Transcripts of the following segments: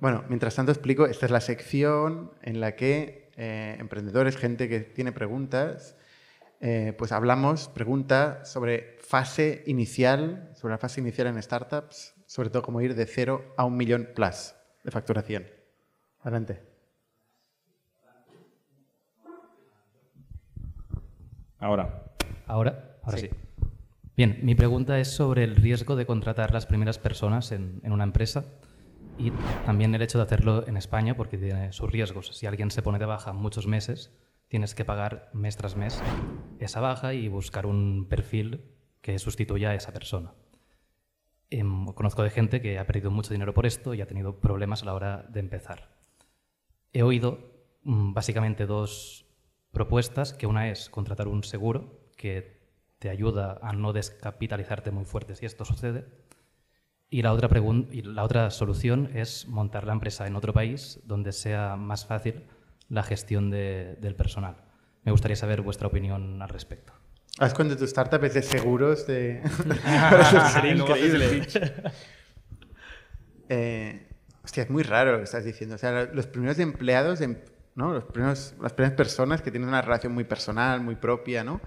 Bueno, mientras tanto explico, esta es la sección en la que eh, emprendedores, gente que tiene preguntas, eh, pues hablamos, pregunta sobre fase inicial, sobre la fase inicial en startups, sobre todo cómo ir de cero a un millón plus de facturación. Adelante. Ahora. Ahora, ahora sí. Bien, mi pregunta es sobre el riesgo de contratar las primeras personas en, una empresa y también el hecho de hacerlo en España porque tiene sus riesgos. Si alguien se pone de baja muchos meses, tienes que pagar mes tras mes esa baja y buscar un perfil que sustituya a esa persona. Em, conozco de gente que ha perdido mucho dinero por esto y ha tenido problemas a la hora de empezar. He oído mm, básicamente dos propuestas, que una es contratar un seguro que te ayuda a no descapitalizarte muy fuerte si esto sucede, y la otra, y la otra solución es montar la empresa en otro país donde sea más fácil la gestión del personal. Me gustaría saber vuestra opinión al respecto. ¿Has cuando tu startup es de seguros de... Sería increíble. eh, hostia, es muy raro lo que estás diciendo. O sea, los primeros empleados, ¿no? los primeros, las primeras personas que tienen una relación muy personal, muy propia, ¿no?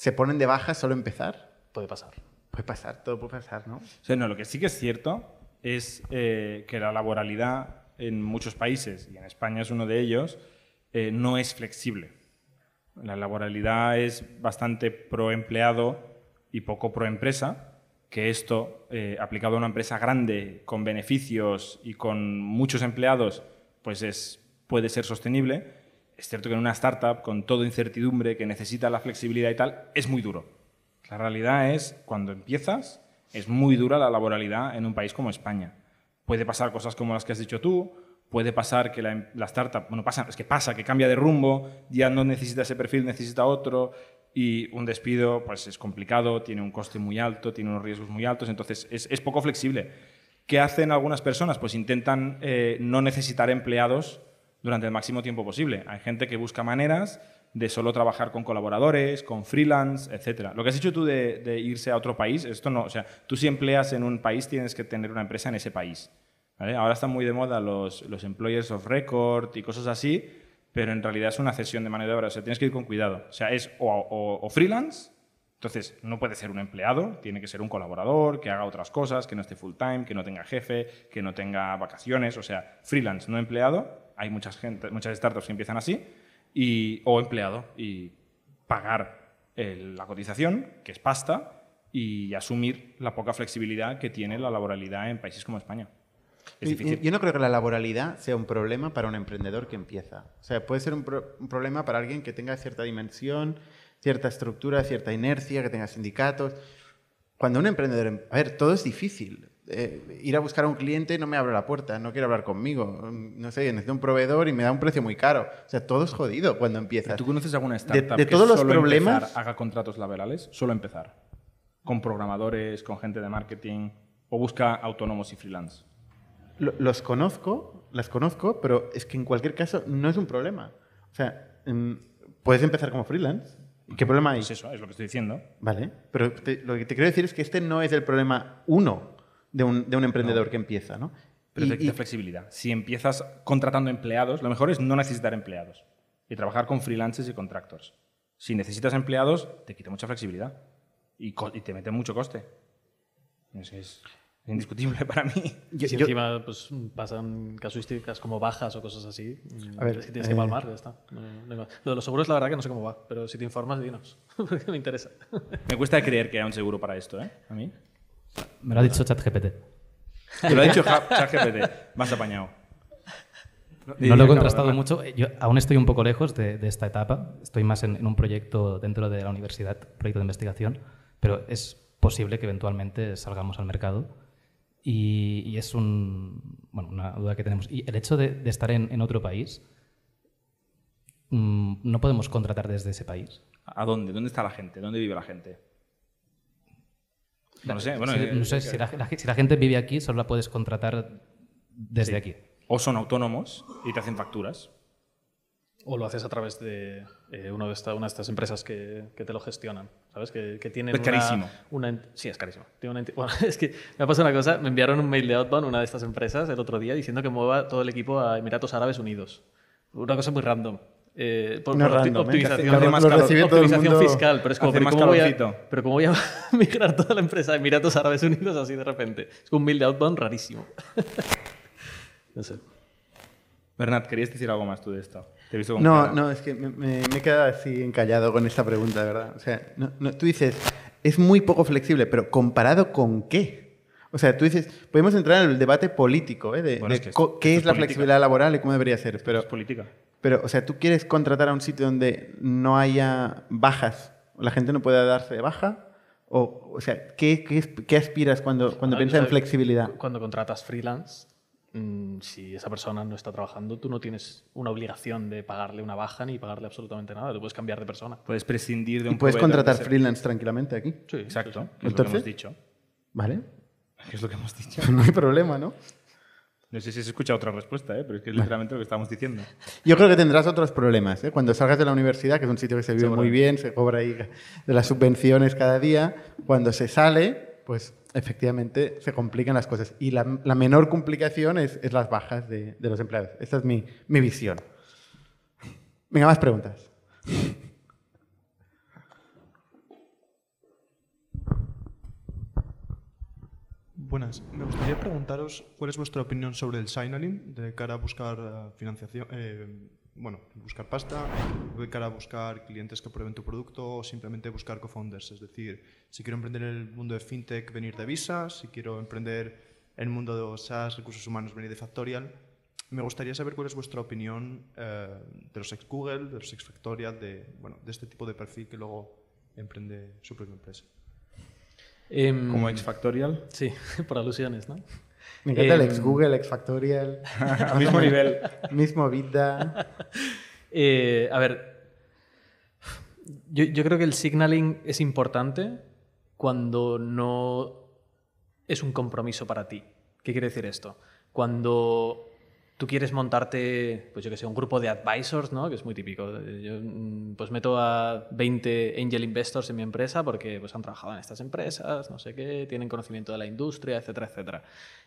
Se ponen de baja solo empezar. Puede pasar. Puede pasar, todo puede pasar, ¿no? O sea, no, lo que sí que es cierto es eh, que la laboralidad en muchos países, y en España es uno de ellos, eh, no es flexible. La laboralidad es bastante pro empleado y poco pro empresa, que esto, eh, aplicado a una empresa grande, con beneficios y con muchos empleados, pues es, puede ser sostenible. Es cierto que en una startup, con todo incertidumbre, que necesita la flexibilidad y tal, es muy duro. La realidad es, cuando empiezas, es muy dura la laboralidad en un país como España. Puede pasar cosas como las que has dicho tú, puede pasar que la, startup, bueno, pasa, es que pasa, que cambia de rumbo, ya no necesita ese perfil, necesita otro, y un despido pues es complicado, tiene un coste muy alto, tiene unos riesgos muy altos, entonces es, poco flexible. ¿Qué hacen algunas personas? Pues intentan eh, no necesitar empleados durante el máximo tiempo posible. Hay gente que busca maneras de solo trabajar con colaboradores, con freelance, etc. Lo que has dicho tú de, irse a otro país, esto no, o sea, tú si empleas en un país tienes que tener una empresa en ese país. Ahora están muy de moda los, los employers of record y cosas así, pero en realidad es una cesión de mano de obra, o sea, tienes que ir con cuidado. O sea, es o, freelance, entonces no puede ser un empleado, tiene que ser un colaborador, que haga otras cosas, que no esté full time, que no tenga jefe, que no tenga vacaciones, o sea, freelance, no empleado. Hay muchas, gente, muchas startups que empiezan así y, o empleado y pagar la cotización, que es pasta, y asumir la poca flexibilidad que tiene la laboralidad en países como España. Es difícil. Yo no creo que la laboralidad sea un problema para un emprendedor que empieza. O sea, puede ser un, un problema para alguien que tenga cierta dimensión, cierta estructura, cierta inercia, que tenga sindicatos. Cuando un emprendedor... Em, a ver, todo es difícil. Eh, ir a buscar a un cliente no me abre la puerta, no quiere hablar conmigo. No sé, necesito un proveedor y me da un precio muy caro. O sea, todo es jodido cuando empiezas. ¿Tú conoces alguna startup de, todos que los solo problemas empezar, haga contratos laborales? Solo empezar. Con programadores, con gente de marketing o busca autónomos y freelance. Los conozco, las conozco, pero es que en cualquier caso no es un problema. O sea, em, puedes empezar como freelance. ¿Qué problema hay? Pues eso, es lo que estoy diciendo. Vale, pero lo que te quiero decir es que este no es el problema uno de un, emprendedor que empieza, ¿no? Pero y, te quita flexibilidad. Si empiezas contratando empleados, lo mejor es no necesitar empleados y trabajar con freelancers y contractors. Si necesitas empleados, te quita mucha flexibilidad y, te mete mucho coste. Es, indiscutible para mí. Y si encima pues, pasan casuísticas como bajas o cosas así, a ver, tienes que eh, palmar, ya está. lo de los seguros, la verdad que no sé cómo va, pero si te informas, dinos, porque me interesa. Me cuesta creer que haya un seguro para esto, ¿eh? A mí. Me lo ha dicho ChatGPT. Te lo ha dicho ChatGPT. Más apañado. No, lo he contrastado mucho. Yo aún estoy un poco lejos de, esta etapa. Estoy más en, un proyecto dentro de la universidad, proyecto de investigación, pero es posible que eventualmente salgamos al mercado. Y, es un, bueno, una duda que tenemos. Y el hecho de, estar en, otro país, mm, ¿no podemos contratar desde ese país? ¿A dónde? ¿Dónde está la gente? ¿Dónde vive la gente? No sé, bueno, eh, no sé si, la, gente vive aquí, solo la puedes contratar desde aquí. O son autónomos y te hacen facturas. O lo haces a través de eh, una de estas empresas que, te lo gestionan. ¿Sabes? Que, que tienen Es carísimo. Una, sí, es carísimo. Tiene una bueno, es que me ha pasado una cosa. Me enviaron un mail de Outbound, una de estas empresas, el otro día, diciendo que mueva todo el equipo a Emiratos Árabes Unidos. Una cosa muy random. Eh, por, No por optimización, más fiscal. Pero es como, pero más ¿cómo, voy a, pero ¿cómo voy a migrar toda la empresa a Emiratos Árabes Unidos así de repente? Es un mail de Outbound rarísimo. no sé. Bernat, ¿querías decir algo más tú de esto? Te he visto con No, cara. no, es que me, me- me he quedado así encallado con esta pregunta, de verdad. O sea, no- no, tú dices, es muy poco flexible, pero ¿comparado con qué? O sea, tú dices, podemos entrar en el debate político, ¿eh? De, Bueno, de es que qué esto es es la política. flexibilidad laboral y cómo debería ser, pero, Es política. pero, o sea, tú quieres contratar a un sitio donde no haya bajas, la gente no pueda darse de baja, o, o sea, ¿qué, qué, qué aspiras cuando, cuando Ah, piensas en flexibilidad? Cuando contratas freelance, mm, si esa persona no está trabajando, tú no tienes una obligación de pagarle una baja ni pagarle absolutamente nada. Tú puedes cambiar de persona. Puedes prescindir de Y un puedes proveedor contratar freelance tranquilamente aquí, Sí, Exacto. sí, sí. que es lo que Entonces- hemos dicho. ¿vale? Que es lo que hemos dicho. No hay problema, ¿no? No sé si se escucha otra respuesta, ¿eh? pero es que es literalmente lo que estamos diciendo. Yo creo que tendrás otros problemas. ¿eh? Cuando salgas de la universidad, que es un sitio que se vive muy bien, se cobra ahí de las subvenciones cada día, cuando se sale, pues efectivamente se complican las cosas. Y la, la menor complicación es, es las bajas de, de los empleados. Esta es mi, mi visión. Venga, más preguntas. Buenas. Me gustaría preguntaros cuál es vuestra opinión sobre el signaling de cara a buscar eh, financiación, eh, bueno, buscar pasta, de cara a buscar clientes que prueben tu producto o simplemente buscar co-founders. Es decir, si quiero emprender en el mundo de fintech, venir de Visa, si quiero emprender en el mundo de SaaS, recursos humanos, venir de Factorial. Me gustaría saber cuál es vuestra opinión eh, de los ex Google, de los ex Factorial, de, bueno, de este tipo de perfil que luego emprende su propia empresa. Em, Como ex Factorial. Sí, por alusiones, ¿no? Me encanta el Em, ex Google, ex Factorial, Al mismo nivel. mismo Vida. Eh, a ver, yo, yo creo que el signaling es importante cuando no es un compromiso para ti. ¿Qué quiere decir esto? Cuando tú quieres montarte, pues yo que sé, un grupo de advisors, ¿no? Que es muy típico. Yo mm, pues meto a 20 angel investors en mi empresa porque pues han trabajado en estas empresas, no sé qué, tienen conocimiento de la industria, etcétera, etcétera.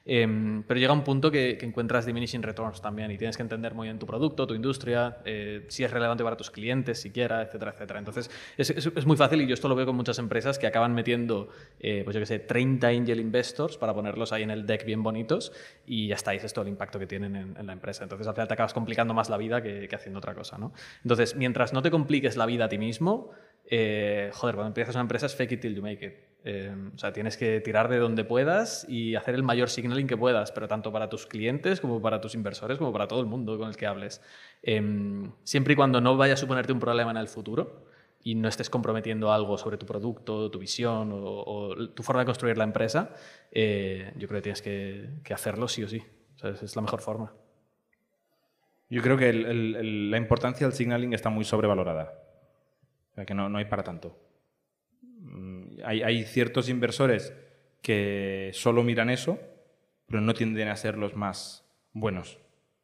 Em, pero llega un punto que, que encuentras diminishing returns también y tienes que entender muy bien tu producto, tu industria, eh, si es relevante para tus clientes siquiera, etcétera, etcétera. Entonces, es, es- es muy fácil y yo esto lo veo con muchas empresas que acaban metiendo, eh, pues yo que sé, 30 angel investors para ponerlos ahí en el deck bien bonitos y ya está, es todo el impacto que tienen en, la empresa. Entonces, al final te acabas complicando más la vida que, haciendo otra cosa, ¿no? Entonces, mientras no te compliques la vida a ti mismo, eh, joder, cuando empiezas una empresa es fake it till you make it. Eh, o sea, tienes que tirar de donde puedas y hacer el mayor signaling que puedas, pero tanto para tus clientes como para tus inversores, como para todo el mundo con el que hables. Em, siempre y cuando no vaya a suponerte un problema en el futuro y no estés comprometiendo algo sobre tu producto, tu visión o, tu forma de construir la empresa, eh, yo creo que tienes que, hacerlo sí o sí. Es la mejor forma. Yo creo que el- el- el- la importancia del signaling está muy sobrevalorada. O sea, que no, no hay para tanto. Mm, Hay, hay ciertos inversores que solo miran eso, pero no tienden a ser los más buenos.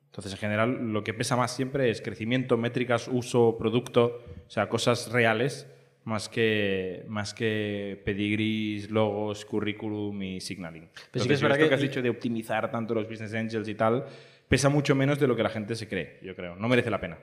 Entonces, en general, lo que pesa más siempre es crecimiento, métricas, uso, producto, o sea, cosas reales, más que, más que pedigrees, logos, currículum y signaling. Pero sí que es Entonces, verdad esto que- que has dicho de optimizar tanto los business angels y tal, pesa mucho menos de lo que la gente se cree, yo creo. No merece la pena.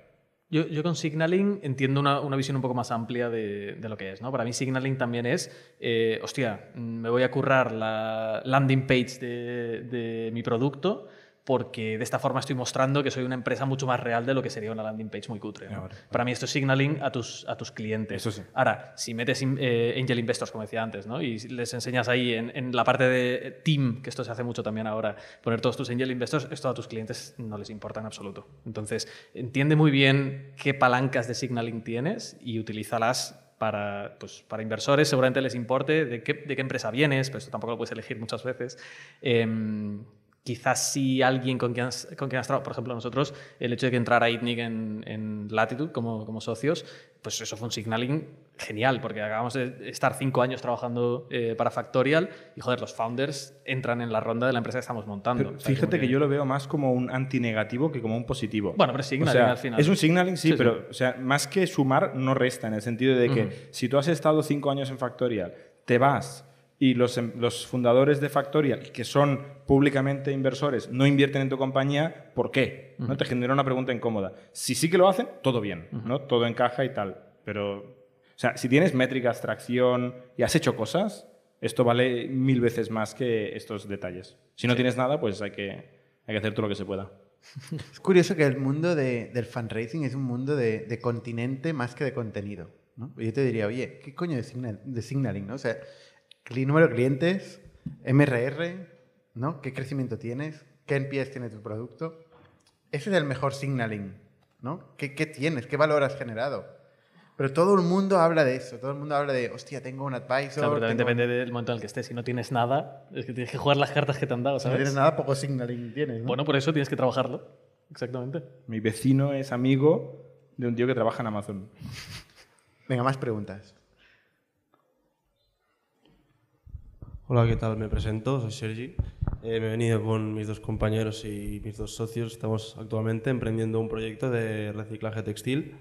Yo, con signaling entiendo una, visión un poco más amplia de, lo que es. ¿no? Para mí signaling también es, eh, hostia, me voy a currar la landing page de mi producto porque de esta forma estoy mostrando que soy una empresa mucho más real de lo que sería una landing page muy cutre. ¿no? Ah, vale. Para mí esto es signaling a tus, a tus clientes. Eso sí. Ahora, si metes eh, angel investors, como decía antes, ¿no? y les enseñas ahí en, en la parte de team, que esto se hace mucho también ahora, poner todos tus angel investors, esto a tus clientes no les importa en absoluto. Entonces, entiende muy bien qué palancas de signaling tienes y utilízalas para, pues, para inversores, seguramente les importe de qué, de qué empresa vienes, pero esto tampoco lo puedes elegir muchas veces. Em, quizás si alguien con quien has, con quien has trabajado, por ejemplo, nosotros, el hecho de que entrara ITNIC en, en Latitude como, como socios, pues eso fue un signaling genial, porque acabamos de estar cinco años trabajando eh, para Factorial y, joder, los founders entran en la ronda de la empresa que estamos montando. Pero O sea, fíjate que yo lo veo más como un antinegativo que como un positivo. Bueno, pero es signaling O sea, al final. Es un signaling, sí, Sí, sí. pero O sea, más que sumar, no resta, en el sentido de que si tú has estado cinco años en Factorial, te vas y los, em- los fundadores de Factorial, que son públicamente inversores, no invierten en tu compañía, ¿por qué? ¿No? Te genera una pregunta incómoda. Si sí que lo hacen, todo bien, ¿no? Todo encaja y tal. Pero, o sea, si tienes métricas, tracción y has hecho cosas, esto vale mil veces más que estos detalles. Si no tienes nada, pues hay que, hay que hacer todo lo que se pueda. Es curioso que el mundo de- del fundraising es un mundo de, de continente más que de contenido. ¿no? Yo te diría, oye, ¿qué coño de, signal- de signaling? ¿no? O sea, número de clientes, MRR, ¿no? ¿Qué crecimiento tienes? ¿Qué NPS tiene tu producto? Ese es el mejor signaling. ¿no? ¿Qué, qué tienes? ¿Qué valor has generado? Pero todo el mundo habla de eso. Todo el mundo habla de, hostia, tengo un advisor. Claro, pero también tengo- depende del momento en el que estés. Si no tienes nada, es que tienes que jugar las cartas que te han dado, Si no ¿sabes? tienes nada, poco signaling tienes. ¿no? Bueno, por eso tienes que trabajarlo. Exactamente. Mi vecino es amigo de un tío que trabaja en Amazon. Venga, más preguntas. Hola, ¿qué tal? Me presento, soy Sergi. Eh, me he venido con mis dos compañeros y mis dos socios. Estamos actualmente emprendiendo un proyecto de reciclaje textil.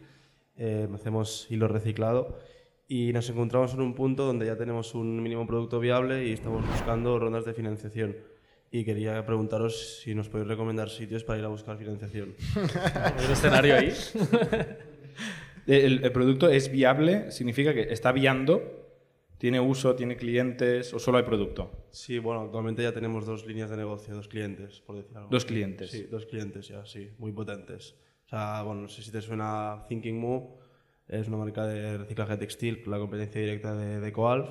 Eh, hacemos hilo reciclado y nos encontramos en un punto donde ya tenemos un mínimo producto viable y estamos buscando rondas de financiación. Y quería preguntaros si nos podéis recomendar sitios para ir a buscar financiación. El escenario ahí. El, el producto es viable, significa que está viando, tiene uso, tiene clientes o solo hay producto. Sí, bueno, actualmente ya tenemos dos líneas de negocio, dos clientes, por decir algo. Dos clientes. Sí, dos clientes ya, sí, muy potentes. O sea, bueno, no sé si te suena Thinking Move, es una marca de reciclaje textil, la competencia directa de, de Coalf.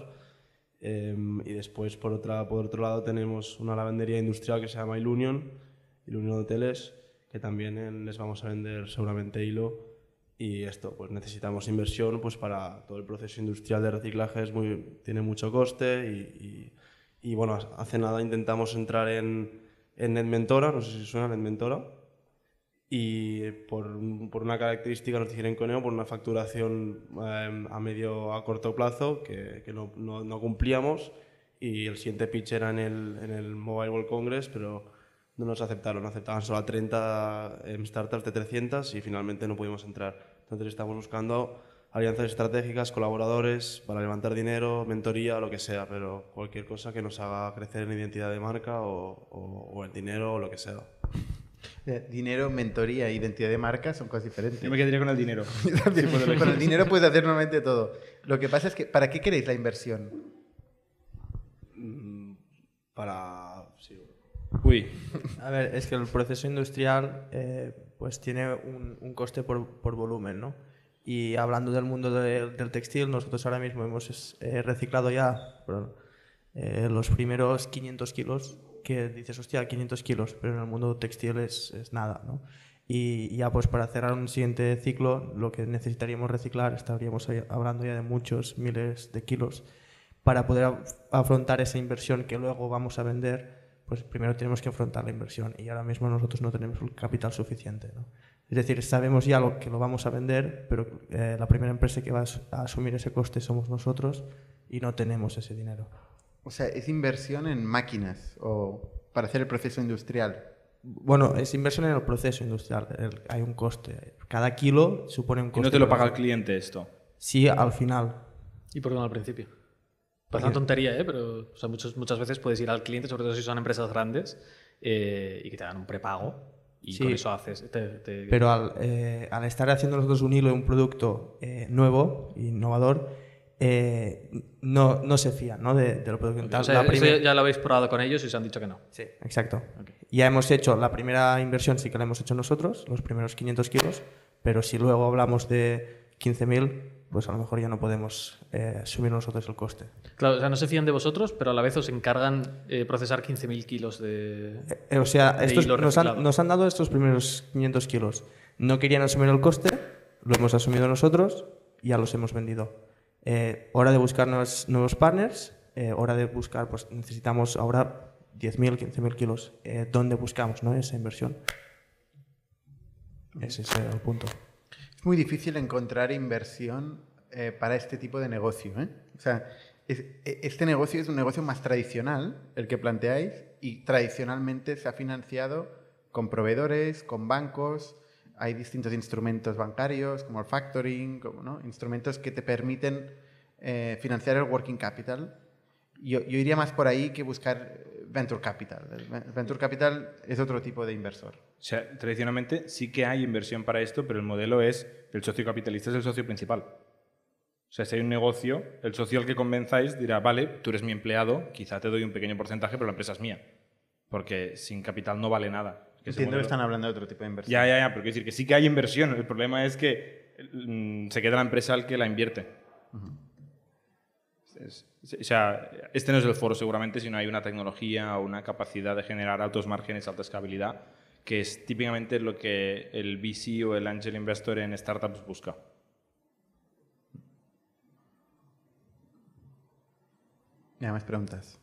Eh, y después, por, otra, por otro lado, tenemos una lavandería industrial que se llama Ilunion, Ilunion Hoteles, que también les vamos a vender seguramente hilo. Y esto, pues necesitamos inversión pues para todo el proceso industrial de reciclaje, es muy, tiene mucho coste y, y- y, bueno, hace nada intentamos entrar en, en NetMentora, no sé si suena NetMentora, y por, por una característica nos dijeron con por una facturación eh, a medio a corto plazo que, que no, no- no cumplíamos y el siguiente pitch era en el, en el Mobile World Congress, pero no nos aceptaron, aceptaban solo a 30 em, startups de 300 y finalmente no pudimos entrar. Entonces estamos buscando alianzas estratégicas, colaboradores para levantar dinero, mentoría, lo que sea, pero cualquier cosa que nos haga crecer en identidad de marca o, o, o en dinero o lo que sea. Eh, Dinero, mentoría, identidad de marca son cosas diferentes. Yo me quedaría con el dinero. También, Con el dinero puedes hacer normalmente todo. Lo que pasa es que, ¿para qué queréis la inversión? Mm, Para... Uy, A ver, es que el proceso industrial eh, pues tiene un, un coste por, por volumen, ¿no? Y hablando del mundo de- del textil, nosotros ahora mismo hemos eh, reciclado ya perdón, eh, los primeros 500 kilos, que dices, hostia, 500 kilos, pero en el mundo textil es, es nada, ¿no? Y ya pues para cerrar un siguiente ciclo, lo que necesitaríamos reciclar, estaríamos hablando ya de muchos miles de kilos, para poder af- afrontar esa inversión que luego vamos a vender, pues primero tenemos que afrontar la inversión y ahora mismo nosotros no tenemos el capital suficiente. ¿no? Es decir, sabemos ya lo que lo vamos a vender, pero eh, la primera empresa que va a as- a asumir ese coste somos nosotros y no tenemos ese dinero. O sea, es inversión en máquinas o para hacer el proceso industrial. Bueno, es inversión en el proceso industrial, el- hay un coste. Cada kilo supone un y coste. no te lo paga el cliente esto. Sí, al final. ¿Y por qué no al principio? Parece una tontería, ¿eh? Pero o sea, muchos, muchas veces puedes ir al cliente, sobre todo si son empresas grandes, eh, y que te dan un prepago. Y Sí. con eso haces. te- te- Pero al, eh, al estar haciendo nosotros un hilo de un producto eh, nuevo, innovador, eh, no, no se fían ¿no? de, de lo producto. o sea, primer- ya, lo habéis probado con ellos y os han dicho que no. Sí, exacto. Ya hemos hecho la primera inversión, sí que la hemos hecho nosotros, los primeros 500 kilos, pero si luego hablamos de 15.000, pues a lo mejor ya no podemos eh, subir nosotros el coste. Claro, o sea, no se fían de vosotros, pero a la vez os encargan eh, procesar 15.000 kilos de... Eh, o sea, De estos nos, han, nos han dado estos primeros 500 kilos. No querían asumir el coste, lo hemos asumido nosotros y ya los hemos vendido. Eh, hora de buscar nuevos, nuevos partners, eh, hora de buscar, pues necesitamos ahora 10.000, 15.000 kilos, eh, ¿dónde buscamos ¿no? esa inversión? Ese es el punto. Es muy difícil encontrar inversión eh, para este tipo de negocio. ¿eh? O sea, es- e- este negocio es un negocio más tradicional, el que planteáis, y tradicionalmente se ha financiado con proveedores, con bancos. Hay distintos instrumentos bancarios, como el factoring, como, ¿no? instrumentos que te permiten eh, financiar el working capital. Yo, yo iría más por ahí que buscar venture capital. El ven- venture capital es otro tipo de inversor. O sea, tradicionalmente sí que hay inversión para esto, pero el modelo es el socio capitalista es el socio principal. O sea, si hay un negocio, el socio al que convenzáis dirá, vale, tú eres mi empleado, quizá te doy un pequeño porcentaje, pero la empresa es mía. Porque sin capital no vale nada. Que Entiendo que están hablando de otro tipo de inversión. Ya, ya, ya, pero quiero decir que sí que hay inversión. El problema es que mm, se queda la empresa al que la invierte. Es- o sea, este no es el foro seguramente, sino hay una tecnología o una capacidad de generar altos márgenes, alta escalabilidad, que es típicamente lo que el VC o el angel investor en startups busca. Ya más preguntas.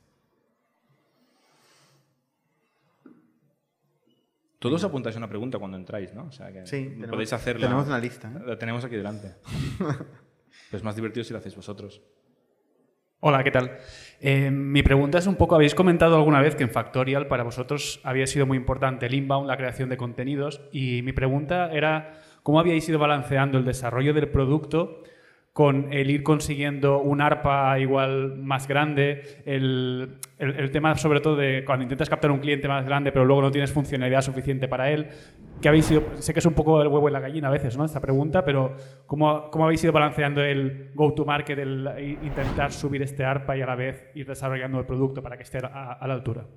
Todos apuntáis una pregunta cuando entráis, ¿no? O sea, que Sí, tenemos- podéis hacerla. tenemos una lista, ¿eh? La tenemos aquí delante. Pero es más divertido si lo hacéis vosotros. Hola, ¿qué tal? Eh, mi pregunta es un poco, habéis comentado alguna vez que en Factorial para vosotros había sido muy importante el inbound, la creación de contenidos, y mi pregunta era cómo habíais ido balanceando el desarrollo del producto con el ir consiguiendo un ARPA igual más grande, el, el- el tema sobre todo de cuando intentas captar un cliente más grande pero luego no tienes funcionalidad suficiente para él, que habéis ido, sé que es un poco el huevo y la gallina a veces, ¿no? Esta pregunta, pero ¿cómo, cómo habéis ido balanceando el go-to-market, el intentar subir este ARPA y a la vez ir desarrollando el producto para que esté a, la altura?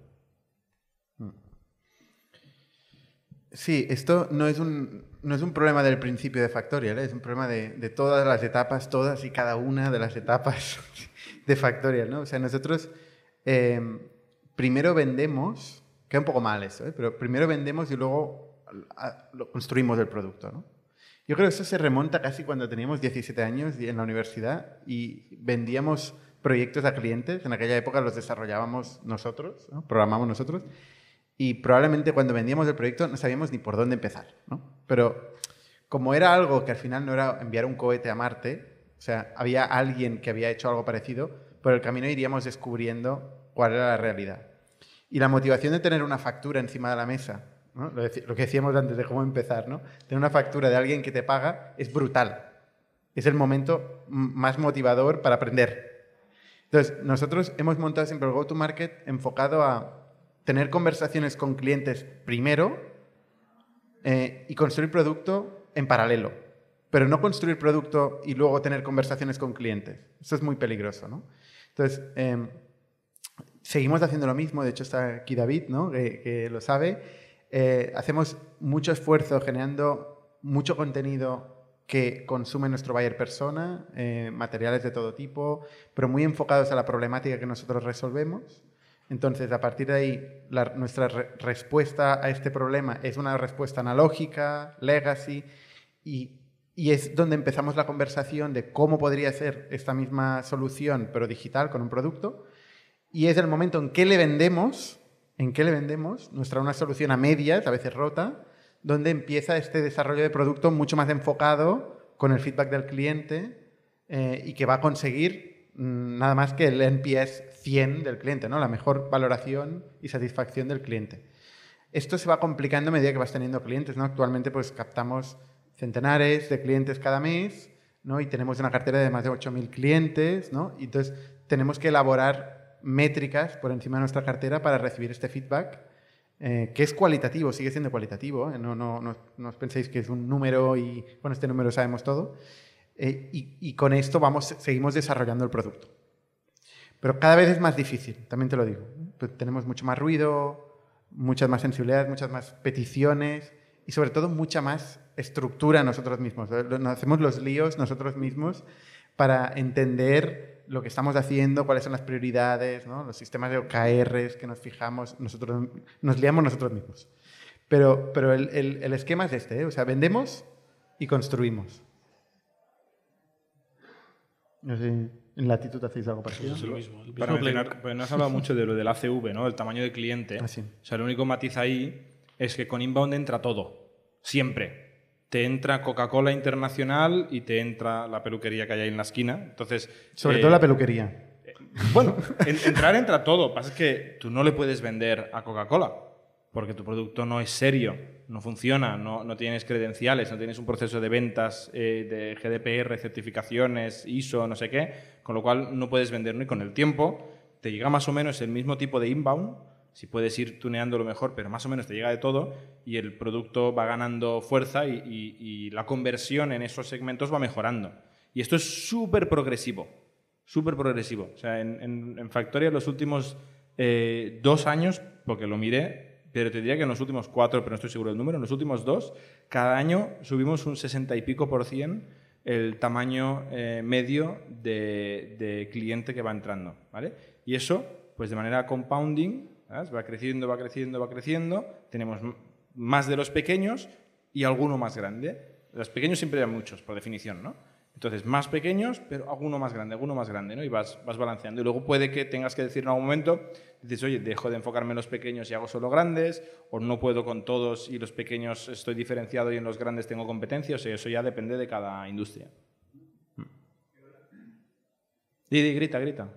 Sí, esto no es un, no es un problema del principio de Factorial, ¿eh? es un problema de, todas las etapas, todas y cada una de las etapas de Factorial. ¿no? O sea, nosotros eh, primero vendemos, queda un poco mal eso, ¿eh? pero primero vendemos y luego lo construimos el producto. ¿no? Yo creo que eso se remonta casi cuando teníamos 17 años en la universidad y vendíamos proyectos a clientes. En aquella época los desarrollábamos nosotros, ¿no? programamos nosotros. Y probablemente cuando vendíamos el proyecto no sabíamos ni por dónde empezar, ¿no? Pero como era algo que al final no era enviar un cohete a Marte, o sea, había alguien que había hecho algo parecido, por el camino iríamos descubriendo cuál era la realidad. Y la motivación de tener una factura encima de la mesa, ¿no? lo, lo que decíamos antes de cómo empezar, ¿no? tener una factura de alguien que te paga es brutal. Es el momento más motivador para aprender. Entonces, nosotros hemos montado siempre el go-to-market enfocado a tener conversaciones con clientes primero eh, y construir producto en paralelo. Pero no construir producto y luego tener conversaciones con clientes. Eso es muy peligroso, ¿no? Entonces, em, seguimos haciendo lo mismo. De hecho, está aquí David, ¿no? que, que lo sabe. Eh, hacemos mucho esfuerzo generando mucho contenido que consume nuestro buyer persona, eh, materiales de todo tipo, pero muy enfocados a la problemática que nosotros resolvemos. Entonces, a partir de ahí, nuestra re- respuesta a este problema es una respuesta analógica, legacy, y, y es donde empezamos la conversación de cómo podría ser esta misma solución, pero digital, con un producto. Y es el momento en que le vendemos, en que le vendemos nuestra una solución a medias, a veces rota, donde empieza este desarrollo de producto mucho más enfocado con el feedback del cliente eh, y que va a conseguir mm, nada más que el NPS 100 del cliente, ¿no? la mejor valoración y satisfacción del cliente. Esto se va complicando a medida que vas teniendo clientes. ¿no? Actualmente pues, captamos centenares de clientes cada mes ¿no? y tenemos una cartera de más de 8.000 clientes. ¿no? Y entonces tenemos que elaborar métricas por encima de nuestra cartera para recibir este feedback, eh, que es cualitativo, sigue siendo cualitativo. ¿eh? No, no, no, no os penséis que es un número y con este número sabemos todo. Eh, y, y con esto vamos, seguimos desarrollando el producto. Pero cada vez es más difícil, también te lo digo. Pues tenemos mucho más ruido, muchas más sensibilidades, muchas más peticiones y sobre todo mucha más estructura nosotros mismos. Nos hacemos los líos nosotros mismos para entender lo que estamos haciendo, cuáles son las prioridades, ¿no? los sistemas de OKRs que nos fijamos, nosotros nos liamos nosotros mismos. Pero, pero el, el, el esquema es este, ¿eh? o sea, vendemos y construimos. No sé. ¿En Latitud hacéis algo parecido? Para mencionar, pues no has hablado mucho de lo del ACV, ¿no? El tamaño del cliente. Ah, sí. O sea, el único matiz ahí es que con inbound entra todo. Siempre. Te entra Coca-Cola Internacional y te entra la peluquería que hay ahí en la esquina. Entonces. Sobre eh, todo la peluquería. Bueno, en- entrar entra todo. Pasa es que tú no le puedes vender a Coca-Cola porque tu producto no es serio, no funciona, no, no tienes credenciales, no tienes un proceso de ventas eh, de GDPR, certificaciones, ISO, no sé qué, con lo cual no puedes vender. ¿no? Y con el tiempo te llega más o menos el mismo tipo de inbound, si puedes ir tuneando lo mejor, pero más o menos te llega de todo y el producto va ganando fuerza y, la conversión en esos segmentos va mejorando. Y esto es súper progresivo súper progresivo. O sea, en, en, en Factoria los últimos eh, dos años, porque lo miré, pero te diría que en los últimos cuatro, pero no estoy seguro del número, en los últimos dos, cada año subimos un 60 y pico por cien el tamaño eh, medio de, de cliente que va entrando, ¿vale? Y eso, pues de manera compounding, ¿sabes? va creciendo, va creciendo, va creciendo, tenemos más de los pequeños y alguno más grande. Los pequeños siempre hay muchos, por definición, ¿no? Entonces, más pequeños, pero alguno más grande, alguno más grande, ¿no? Y vas, vas balanceando. Y luego puede que tengas que decir en algún momento, dices, oye, dejo de enfocarme en los pequeños y hago solo grandes, o no puedo con todos y los pequeños estoy diferenciado y en los grandes tengo competencia. O sea, eso ya depende de cada industria. Mm. Di, di, grita, grita.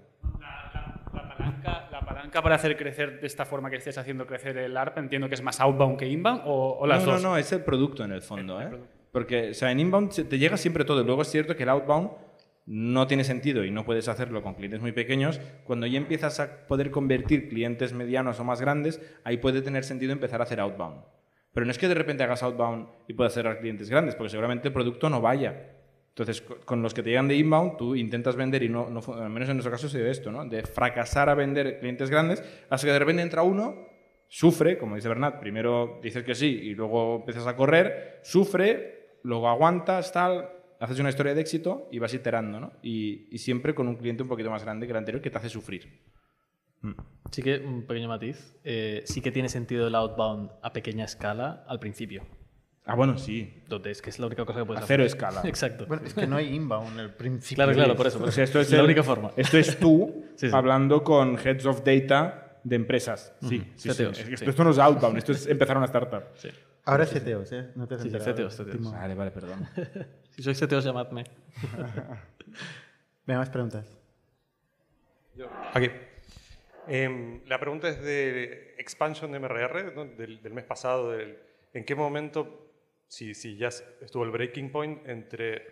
La palanca para hacer crecer de esta forma que estés haciendo crecer el ARP, entiendo que es más outbound que inbound o, o las no, dos. no, no, es el producto en el fondo. El- el ¿eh? Porque o sea, en inbound te llega siempre todo. Luego es cierto que el outbound no tiene sentido y no puedes hacerlo con clientes muy pequeños. Cuando ya empiezas a poder convertir clientes medianos o más grandes, ahí puede tener sentido empezar a hacer outbound. Pero no es que de repente hagas outbound y puedas hacer a clientes grandes, porque seguramente el producto no vaya. Entonces, co- con los que te llegan de inbound, tú intentas vender y no, no al menos en nuestro caso se ve esto, ¿no? De fracasar a vender clientes grandes, hasta que de repente entra uno, sufre, como dice Bernat, primero dices que sí y luego empiezas a correr, sufre, luego aguantas, tal, haces una historia de éxito y vas iterando, ¿no? Y, siempre con un cliente un poquito más grande que el anterior que te hace sufrir. Sí que, un pequeño matiz, eh, sí que tiene sentido el outbound a pequeña escala al principio. Ah, bueno, sí. Donde es que es la única cosa que puedes A cero hacer. escala. Exacto. Bueno, es que no hay inbound en el principio. Claro, claro, por eso. por O eso. sea, esto es la el- única forma. Esto es tú Sí, sí. hablando con heads of data de empresas. Sí, sí, sí. CTOs, Esto, no es outbound, esto es empezar una startup. Sí. Ahora es CTOs, ¿eh? No te has Sí. CTOs, CTOs. Vale, vale, perdón. Si sois CTOs, llamadme. Venga, más preguntas. Aquí. Em, la pregunta es de expansion de MRR, ¿no? del, del mes pasado. del- ¿En qué momento, si, si ya estuvo el breaking point entre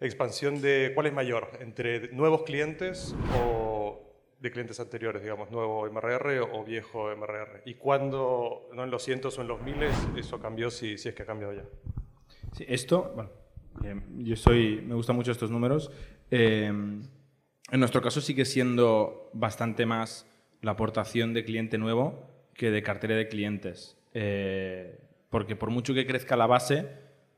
expansión de, ¿cuál es mayor? ¿Entre nuevos clientes o de clientes anteriores, digamos, nuevo MRR o viejo MRR? ¿Y cuándo, no en los cientos o en los miles, eso cambió, si, si es que ha cambiado ya? Esto, bueno, eh, yo soy, me gustan mucho estos números. Eh, en nuestro caso sigue siendo bastante más la aportación de cliente nuevo que de cartera de clientes. Eh, porque por mucho que crezca la base,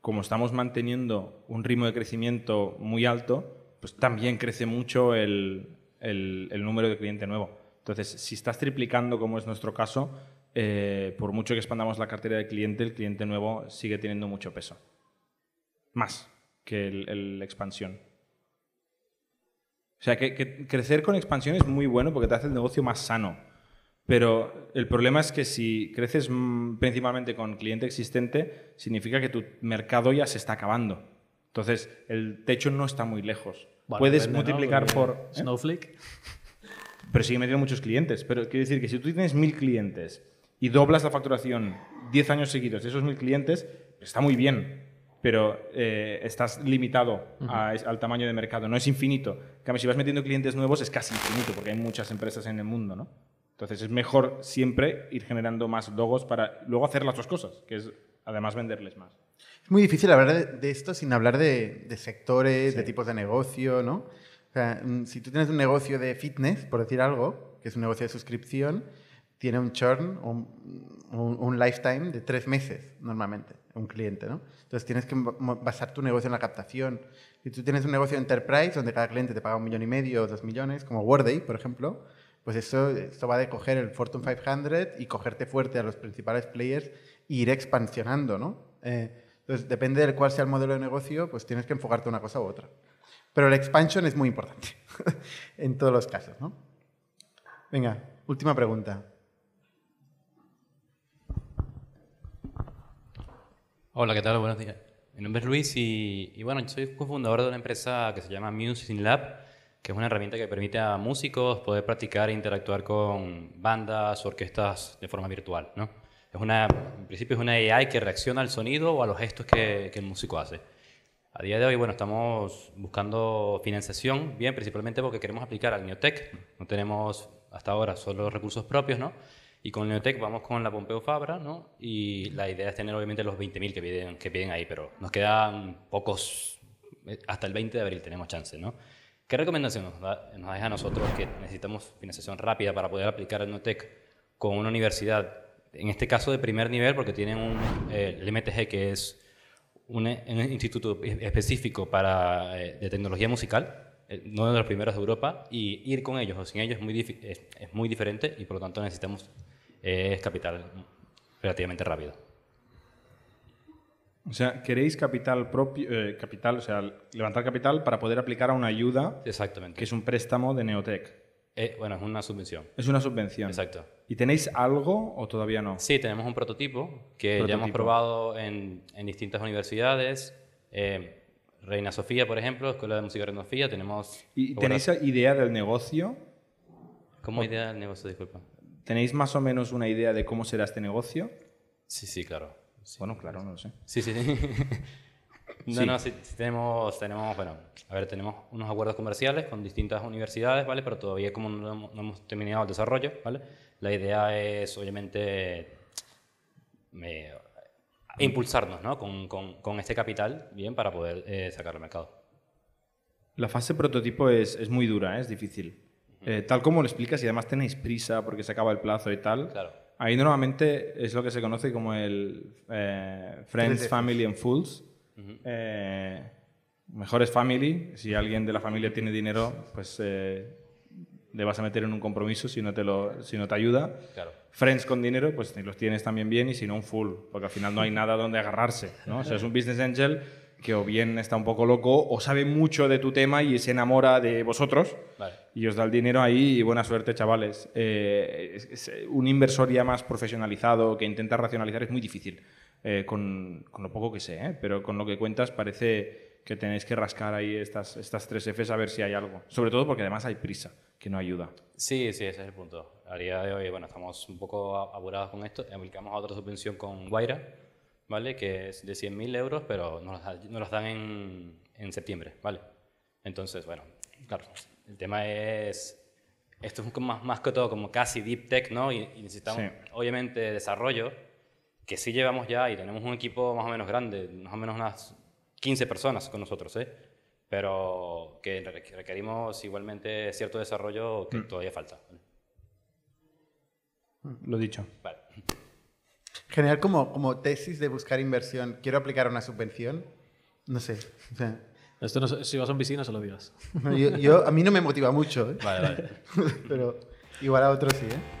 como estamos manteniendo un ritmo de crecimiento muy alto, pues también crece mucho el, el- número de cliente nuevo. Entonces, si estás triplicando, como es nuestro caso, eh, por mucho que expandamos la cartera de cliente, el cliente nuevo sigue teniendo mucho peso. Más que el expansión. O sea, que, que crecer con expansión es muy bueno porque te hace el negocio más sano. Pero el problema es que si creces mm, principalmente con cliente existente, significa que tu mercado ya se está acabando. Entonces, el techo no está muy lejos. Bueno, Puedes depende, ¿no? multiplicar Porque por... ¿eh? Snowflake. Pero sigue metiendo muchos clientes. Pero quiere decir que si tú tienes mil clientes y doblas la facturación 10 años seguidos de esos mil clientes, está muy bien. Pero eh, estás limitado a- al tamaño de mercado. No es infinito. En cambio, si vas metiendo clientes nuevos, es casi infinito, porque hay muchas empresas en el mundo, ¿no? Entonces, es mejor siempre ir generando más logos para luego hacer las dos cosas, que es además venderles más. Es muy difícil hablar de, esto sin hablar de, de sectores, de tipos de negocio, ¿no? O sea, mm, si tú tienes un negocio de fitness, por decir algo, que es un negocio de suscripción, tiene un churn un, un- un lifetime de tres meses normalmente, un cliente, ¿no? Entonces tienes que basar tu negocio en la captación. Si tú tienes un negocio enterprise donde cada cliente te paga un millón y medio o dos millones, como Worday, por ejemplo, pues eso, esto va de coger el Fortune 500 y cogerte fuerte a los principales players e ir expansionando, ¿no? Eh, entonces, depende de cuál sea el modelo de negocio, pues tienes que enfocarte una cosa u otra. Pero el expansion es muy importante en todos los casos, ¿no? Venga, última pregunta. Hola, ¿qué tal? Buenos días. Mi nombre es Luis y, y bueno, soy cofundador de una empresa que se llama Music Lab, que es una herramienta que permite a músicos poder practicar e interactuar con bandas, orquestas de forma virtual, ¿no? Es una, en principio es una AI que reacciona al sonido o a los gestos que, el músico hace. A día de hoy, bueno, estamos buscando financiación, bien, principalmente porque queremos aplicar al Neotech. No tenemos hasta ahora solo recursos propios, ¿no? Y con Neotech vamos con la Pompeu Fabra, ¿no? Y la idea es tener obviamente los 20.000 que piden, que piden ahí, pero nos quedan pocos, eh, hasta el 20 de abril tenemos chance, ¿no? ¿Qué recomendación nos, da, deja a nosotros que necesitamos financiación rápida para poder aplicar el Neotech con una universidad, en este caso de primer nivel, porque tienen un, eh, el MTG que es un, instituto específico para, eh, de tecnología musical, eh, uno de los primeros de Europa, y ir con ellos o sin ellos es muy, es, es muy diferente y por lo tanto necesitamos eh, capital relativamente rápido. O sea, queréis capital propio, eh, capital, o sea, levantar capital para poder aplicar a una ayuda Exactamente. que es un préstamo de Neotech. Eh, bueno, es una subvención. Es una subvención. Exacto. ¿Y tenéis algo o todavía no? Sí, tenemos un prototipo que ya hemos Prototipo. probado en, en distintas universidades. Eh, Reina Sofía, por ejemplo, Escuela de Música Reina Sofía, tenemos... ¿Y tenéis idea del negocio? ¿Cómo idea del negocio, disculpa? ¿Tenéis más o menos una idea de cómo será este negocio? Sí, sí, claro. Sí. Bueno, claro, no lo sé. Sí, sí, sí. No, Sí. no, sí, sí tenemos, tenemos, bueno, a ver, tenemos unos acuerdos comerciales con distintas universidades, ¿vale? Pero todavía como no hemos, no hemos terminado el desarrollo, ¿vale? La idea es, obviamente, me- impulsarnos, ¿no? Con, con, con este capital, bien, para poder eh, sacarlo al mercado. La fase prototipo es, es muy dura, ¿eh? es difícil. Eh, tal como lo explicas y además tenéis prisa porque se acaba el plazo y tal. Claro. Ahí normalmente es lo que se conoce como el eh, Friends, 3Ds. Family and Fools. Eh, mejor es Family. Si alguien de la familia tiene dinero, pues eh, le vas a meter en un compromiso si no te, lo, si no te ayuda. Claro. Friends con dinero, pues los tienes también bien y si no un full, porque al final no hay nada donde agarrarse. ¿no? O sea, es un business angel que o bien está un poco loco o sabe mucho de tu tema y se enamora de vosotros Vale. y os da el dinero ahí y buena suerte, chavales. Eh, es- es, un inversor ya más profesionalizado que intenta racionalizar es muy difícil, eh, con, con lo poco que sé, ¿eh? pero con lo que cuentas parece que tenéis que rascar ahí estas, estas tres Fs a ver si hay algo. Sobre todo porque además hay prisa, que no ayuda. Sí, sí, ese es el punto. A día de hoy, bueno, estamos un poco apurados con esto. Aplicamos otra subvención con Guaira, ¿vale? Que es de 100.000 euros, pero nos las, nos las dan en, en septiembre, ¿vale? Entonces, bueno, claro, el tema es... Esto es más, más que todo como casi deep tech, ¿no? Y, y necesitamos, Sí. obviamente, desarrollo, que sí llevamos ya y tenemos un equipo más o menos grande, más o menos unas 15 personas con nosotros, ¿eh? Pero que re- que requerimos igualmente cierto desarrollo que todavía falta. ¿vale? Lo dicho. Vale. General, como, como tesis de buscar inversión, quiero aplicar una subvención. No sé. o sea, Esto no, si vas a un VC no se lo digas. yo- a mí no me motiva mucho, ¿eh? Vale, vale. pero igual a otros sí. ¿eh?